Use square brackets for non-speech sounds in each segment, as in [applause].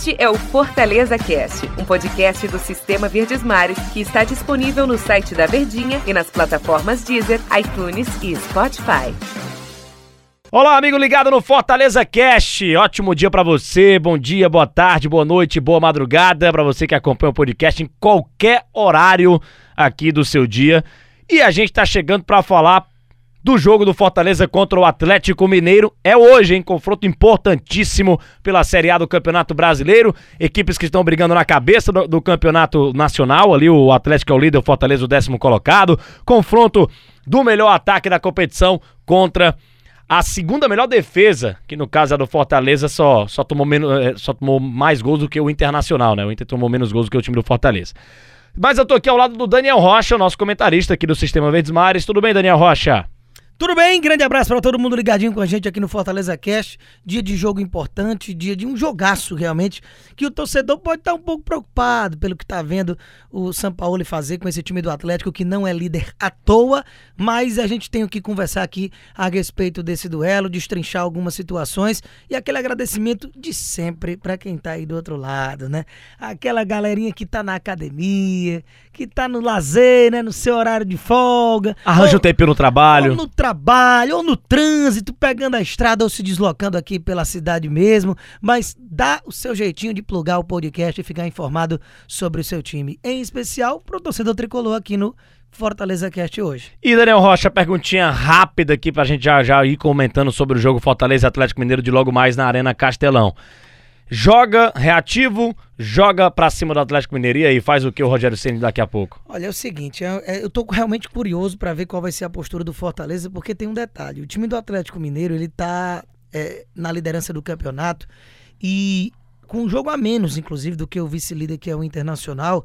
Este é o Fortaleza Cast, um podcast do Sistema Verdes Mares que está disponível no site da Verdinha e nas plataformas Deezer, iTunes e Spotify. Olá, amigo ligado no Fortaleza Cast. Ótimo dia para você. Bom dia, boa tarde, boa noite, boa madrugada para você que acompanha o podcast em qualquer horário aqui do seu dia. E a gente tá chegando para falar do jogo do Fortaleza contra o Atlético Mineiro. É hoje, hein? Confronto importantíssimo pela Série A do Campeonato Brasileiro. Equipes que estão brigando na cabeça do, do Campeonato Nacional. Ali o Atlético é o líder, o Fortaleza o décimo colocado. Confronto do melhor ataque da competição contra a segunda melhor defesa, que no caso é do Fortaleza, só, só, tomou menos, eh, só tomou mais gols do que o Internacional, né? O Inter tomou menos gols do que o time do Fortaleza. Mas eu tô aqui ao lado do Daniel Rocha, nosso comentarista aqui do Sistema Verdes Mares. Tudo bem, Daniel Rocha? Tudo bem? Grande abraço para todo mundo ligadinho com a gente aqui no Fortaleza Cast. Dia de jogo importante, dia de um jogaço realmente, que o torcedor pode estar um pouco preocupado pelo que está vendo o São Paulo fazer com esse time do Atlético, que não é líder à toa, mas a gente tem que conversar aqui a respeito desse duelo, destrinchar algumas situações e aquele agradecimento de sempre para quem está aí do outro lado, né? Aquela galerinha que está na academia, que está no lazer, né, no seu horário de folga. Arranja o tempo no trabalho. Ou no trabalho, ou no trânsito, pegando a estrada ou se deslocando aqui pela cidade mesmo, mas dá o seu jeitinho de plugar o podcast e ficar informado sobre o seu time, em especial pro torcedor tricolor aqui no Fortaleza Cast hoje. E Daniel Rocha, perguntinha rápida aqui pra gente já, já ir comentando sobre o jogo Fortaleza Atlético Mineiro de logo mais na Arena Castelão. Joga reativo, joga pra cima do Atlético Mineiro e faz o que o Rogério Ceni daqui a pouco? Olha, é o seguinte, eu, eu tô realmente curioso para ver qual vai ser a postura do Fortaleza, porque tem um detalhe. O time do Atlético Mineiro, ele tá é, na liderança do campeonato e com um jogo a menos, inclusive, do que o vice-líder que é o Internacional,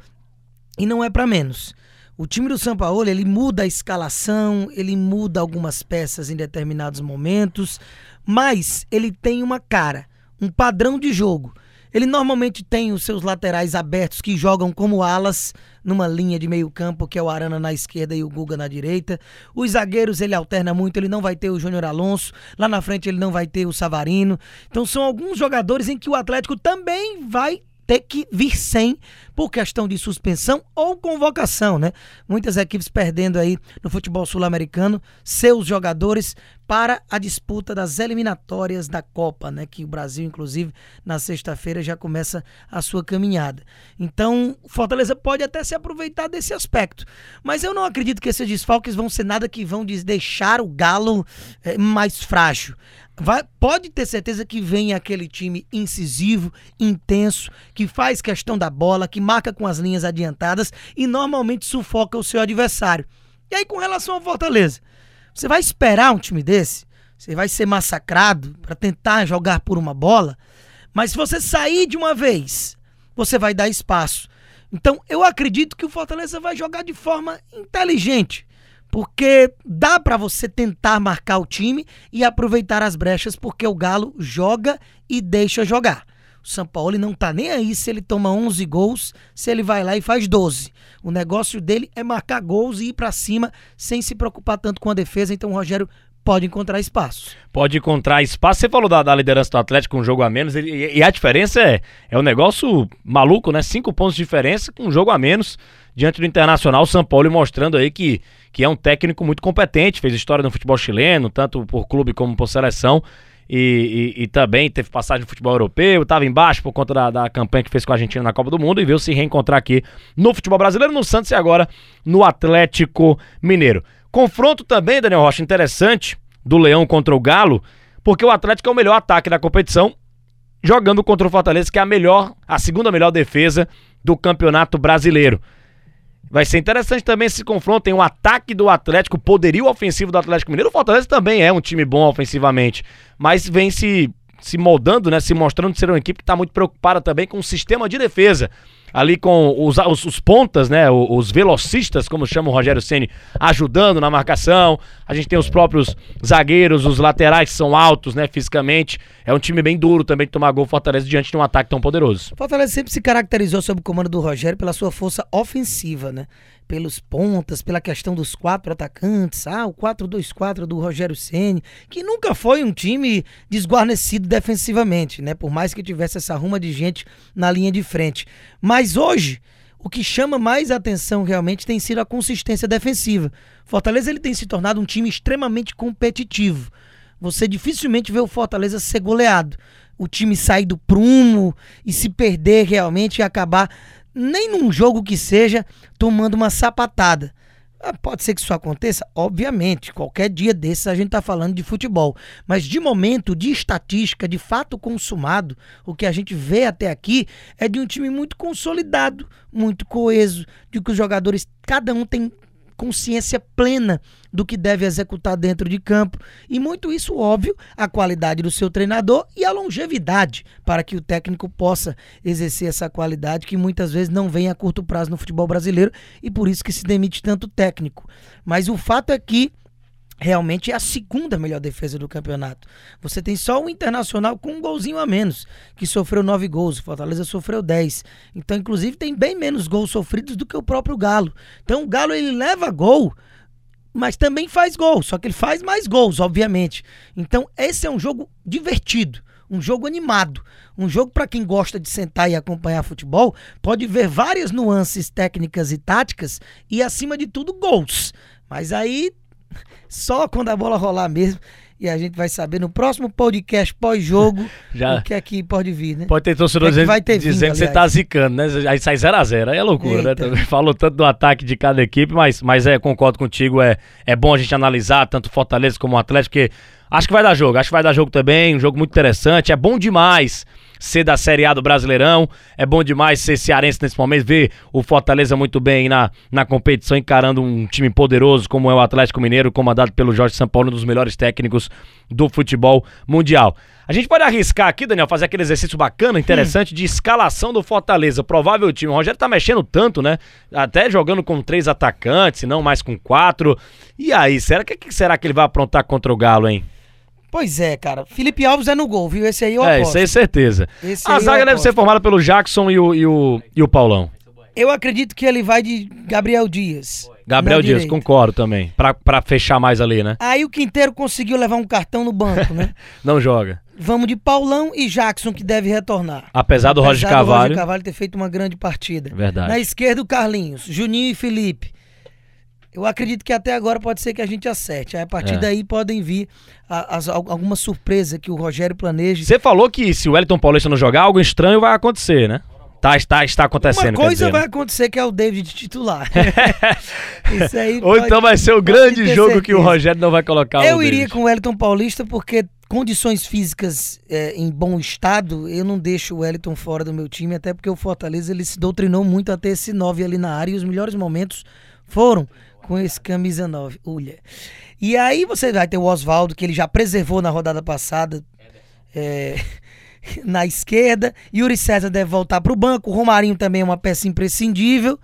e não é para menos. O time do São Paulo, ele muda a escalação, ele muda algumas peças em determinados momentos, mas ele tem uma cara um padrão de jogo. Ele normalmente tem os seus laterais abertos que jogam como alas numa linha de meio campo, que é o Arana na esquerda e o Guga na direita. Os zagueiros ele alterna muito, ele não vai ter o Júnior Alonso, lá na frente ele não vai ter o Savarino. Então são alguns jogadores em que o Atlético também vai ter que vir sem por questão de suspensão ou convocação, né? Muitas equipes perdendo aí no futebol sul-americano seus jogadores para a disputa das eliminatórias da Copa, né? Que o Brasil, inclusive, na sexta-feira já começa a sua caminhada. Então, Fortaleza pode até se aproveitar desse aspecto, mas eu não acredito que esses desfalques vão ser nada que vão deixar o Galo é, mais frágil. Vai, pode ter certeza que vem aquele time incisivo, intenso, que faz questão da bola, que marca com as linhas adiantadas e normalmente sufoca o seu adversário. E aí, com relação ao Fortaleza, você vai esperar um time desse? Você vai ser massacrado para tentar jogar por uma bola? Mas se você sair de uma vez, você vai dar espaço. Então, eu acredito que o Fortaleza vai jogar de forma inteligente porque dá para você tentar marcar o time e aproveitar as brechas, porque o Galo joga e deixa jogar. O São Paulo não tá nem aí se ele toma 11 gols, se ele vai lá e faz 12. O negócio dele é marcar gols e ir para cima sem se preocupar tanto com a defesa. Então o Rogério pode encontrar espaço. Pode encontrar espaço. Você falou da, da liderança do Atlético com um jogo a menos, e, e, a diferença é, é um negócio maluco, né? Cinco pontos de diferença com um jogo a menos diante do Internacional. O São Paulo mostrando aí que que é um técnico muito competente, fez história no futebol chileno, tanto por clube como por seleção. E, e, e, também teve passagem no futebol europeu, estava embaixo por conta da, da, campanha que fez com a Argentina na Copa do Mundo e veio se reencontrar aqui no futebol brasileiro, no Santos e agora no Atlético Mineiro. Confronto também, Daniel Rocha, interessante do Leão contra o Galo, porque o Atlético é o melhor ataque da competição, jogando contra o Fortaleza, que é a melhor, a segunda melhor defesa do Campeonato Brasileiro. Vai ser interessante também esse confronto. Tem um ataque do Atlético, poderio ofensivo do Atlético Mineiro. O Fortaleza também é um time bom ofensivamente, mas vem se, se moldando, né? Se mostrando ser uma equipe que está muito preocupada também com o sistema de defesa. Ali com os, os, os pontas, né? Os, os, velocistas, como chama o Rogério Ceni, ajudando na marcação. A gente tem os próprios zagueiros, os laterais que são altos, né? Fisicamente. É um time bem duro também de tomar gol Fortaleza diante de um ataque tão poderoso. Fortaleza sempre se caracterizou sob o comando do Rogério pela sua força ofensiva, né? Pelos pontas, pela questão dos quatro atacantes, ah, o 4-2-4 do Rogério Ceni, que nunca foi um time desguarnecido defensivamente, né? Por mais que tivesse essa ruma de gente na linha de frente. Mas hoje, o que chama mais atenção realmente tem sido a consistência defensiva. Fortaleza ele tem se tornado um time extremamente competitivo. Você dificilmente vê o Fortaleza ser goleado. O time sair do prumo e se perder realmente e acabar nem num jogo que seja, tomando uma sapatada. Ah, pode ser que isso aconteça? Obviamente, qualquer dia desses a gente está falando de futebol. Mas de momento, de estatística, de fato consumado, o que a gente vê até aqui é de um time muito consolidado, muito coeso, de que os jogadores, cada um tem consciência plena do que deve executar dentro de campo. E muito isso, óbvio, a qualidade do seu treinador e a longevidade para que o técnico possa exercer essa qualidade que muitas vezes não vem a curto prazo no futebol brasileiro e por isso que se demite tanto técnico. Mas o fato é que realmente é a segunda melhor defesa do campeonato. Você tem só o Internacional com um golzinho a menos, que sofreu nove gols, o Fortaleza sofreu dez. Então, inclusive, tem bem menos gols sofridos do que o próprio Galo. Então, o Galo ele leva gol, mas também faz gol, só que ele faz mais gols, obviamente. Então, esse é um jogo divertido. Um jogo animado, um jogo para quem gosta de sentar e acompanhar futebol, pode ver várias nuances técnicas e táticas e acima de tudo gols. Mas aí só quando a bola rolar mesmo. E a gente vai saber no próximo podcast pós-jogo [laughs] o que é que pode vir, né? Pode ter torcedor que é que dizendo, dizendo que você tá zicando, né? Aí sai 0x0, aí é loucura, Eita. né? [laughs] Falou tanto do ataque de cada equipe, mas, mas é, concordo contigo, é, é bom a gente analisar tanto Fortaleza como o Atlético, porque acho que vai dar jogo, acho que vai dar jogo também, um jogo muito interessante, é bom demais ser da Série A do Brasileirão. É bom demais ser cearense nesse momento, ver o Fortaleza muito bem na, na competição, encarando um time poderoso como é o Atlético Mineiro, comandado pelo Jorge Sampaoli, um dos melhores técnicos do futebol mundial. A gente pode arriscar aqui, Daniel, fazer aquele exercício bacana, interessante, hum. de escalação do Fortaleza. Provável time. O Rogério tá mexendo tanto, né? Até jogando com três atacantes, não mais com quatro. E aí, será que, que será que ele vai aprontar contra o Galo, hein? Pois é, cara. Felipe Alves é no gol, viu? Esse aí eu é, aposto. É, isso aí é certeza. Esse a zaga deve ser formada pelo Jackson e o, e o, e o Paulão. Eu acredito que ele vai de Gabriel Dias. Gabriel Dias, direita. concordo também. Pra, pra fechar mais ali, né? Aí o Quinteiro conseguiu levar um cartão no banco, né? [laughs] Não joga. Vamos de Paulão e Jackson, que deve retornar. Apesar do Apesar Roger Carvalho. Roger Carvalho ter feito uma grande partida. Verdade. Na esquerda, o Carlinhos, Juninho e Felipe. Eu acredito que até agora pode ser que a gente acerte. Aí, a partir é. daí podem vir as, alguma surpresa que o Rogério planeja. Você falou que se o Wellington Paulista não jogar, algo estranho vai acontecer, né? Tá, está, está acontecendo. Uma coisa dizer, vai né? acontecer que é o David titular. [laughs] Isso aí Ou então vai ser o grande jogo certeza. que o Rogério não vai colocar Eu iria com o Wellington Paulista porque condições físicas é, em bom estado, eu não deixo o Wellington fora do meu time, até porque o Fortaleza ele se doutrinou muito a ter esse 9 ali na área e os melhores momentos foram com esse camisa 9. Ulha. E aí você vai ter o Oswaldo, que ele já preservou na rodada passada. É, [laughs] na esquerda. Yuri César deve voltar para o banco. O Romarinho também é uma peça imprescindível.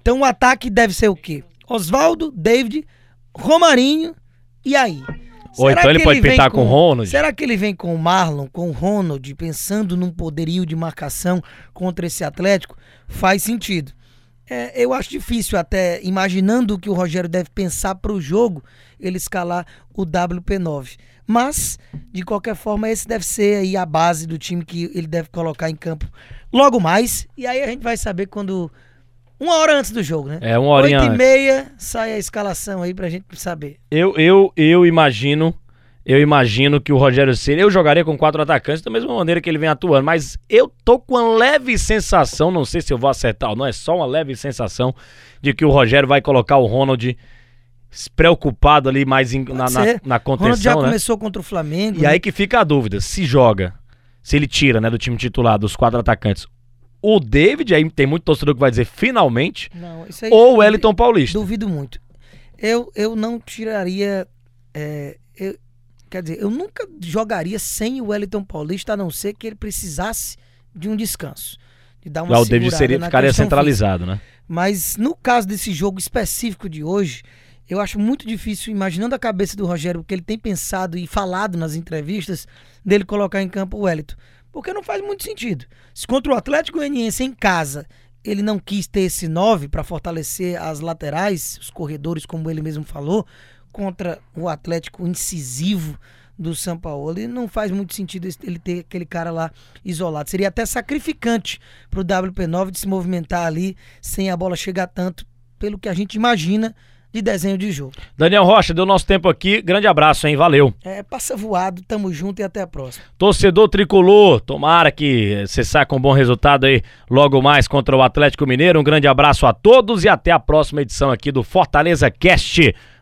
Então o ataque deve ser o quê? Oswaldo, David, Romarinho. E aí? Ou então ele pode ele pintar com o Ronald? Será que ele vem com o Marlon, com o Ronald, pensando num poderio de marcação contra esse Atlético? Faz sentido. É, eu acho difícil até, imaginando o que o Rogério deve pensar para o jogo, ele escalar o WP9. Mas, de qualquer forma, esse deve ser aí a base do time que ele deve colocar em campo logo mais. E aí a gente vai saber quando... Uma hora antes do jogo, né? É, uma hora Oito e meia sai a escalação aí pra gente saber. Eu, eu, eu imagino eu imagino que o Rogério Ceni, eu jogaria com quatro atacantes da mesma maneira que ele vem atuando, mas eu tô com uma leve sensação, não sei se eu vou acertar ou não, é só uma leve sensação de que o Rogério vai colocar o Ronald preocupado ali mais na, na, na, contenção, Ronald já né? começou contra o Flamengo. E né? aí que fica a dúvida, se joga, se ele tira, né, do time titular, dos quatro atacantes, o David, aí tem muito torcedor que vai dizer finalmente, não, ou o Wellington Paulista. Duvido muito. Eu, eu não tiraria... É, eu, Quer dizer, eu nunca jogaria sem o Wellington Paulista, a não ser que ele precisasse de um descanso. de dar uma Já o David seria, ficaria centralizado, física. né? Mas no caso desse jogo específico de hoje, eu acho muito difícil, imaginando a cabeça do Rogério, o que ele tem pensado e falado nas entrevistas, dele colocar em campo o Wellington. Porque não faz muito sentido. Se contra o Atlético Goianiense em casa ele não quis ter esse 9 para fortalecer as laterais, os corredores, como ele mesmo falou, contra o Atlético incisivo do São Paulo. E não faz muito sentido ele ter aquele cara lá isolado. Seria até sacrificante para o WP9 de se movimentar ali sem a bola chegar tanto, pelo que a gente imagina de desenho de jogo. Daniel Rocha, deu nosso tempo aqui. Grande abraço, hein? Valeu. É, passa voado, tamo junto e até a próxima. Torcedor tricolor, tomara que você saia com um bom resultado aí logo mais contra o Atlético Mineiro. Um grande abraço a todos e até a próxima edição aqui do Fortaleza Cast.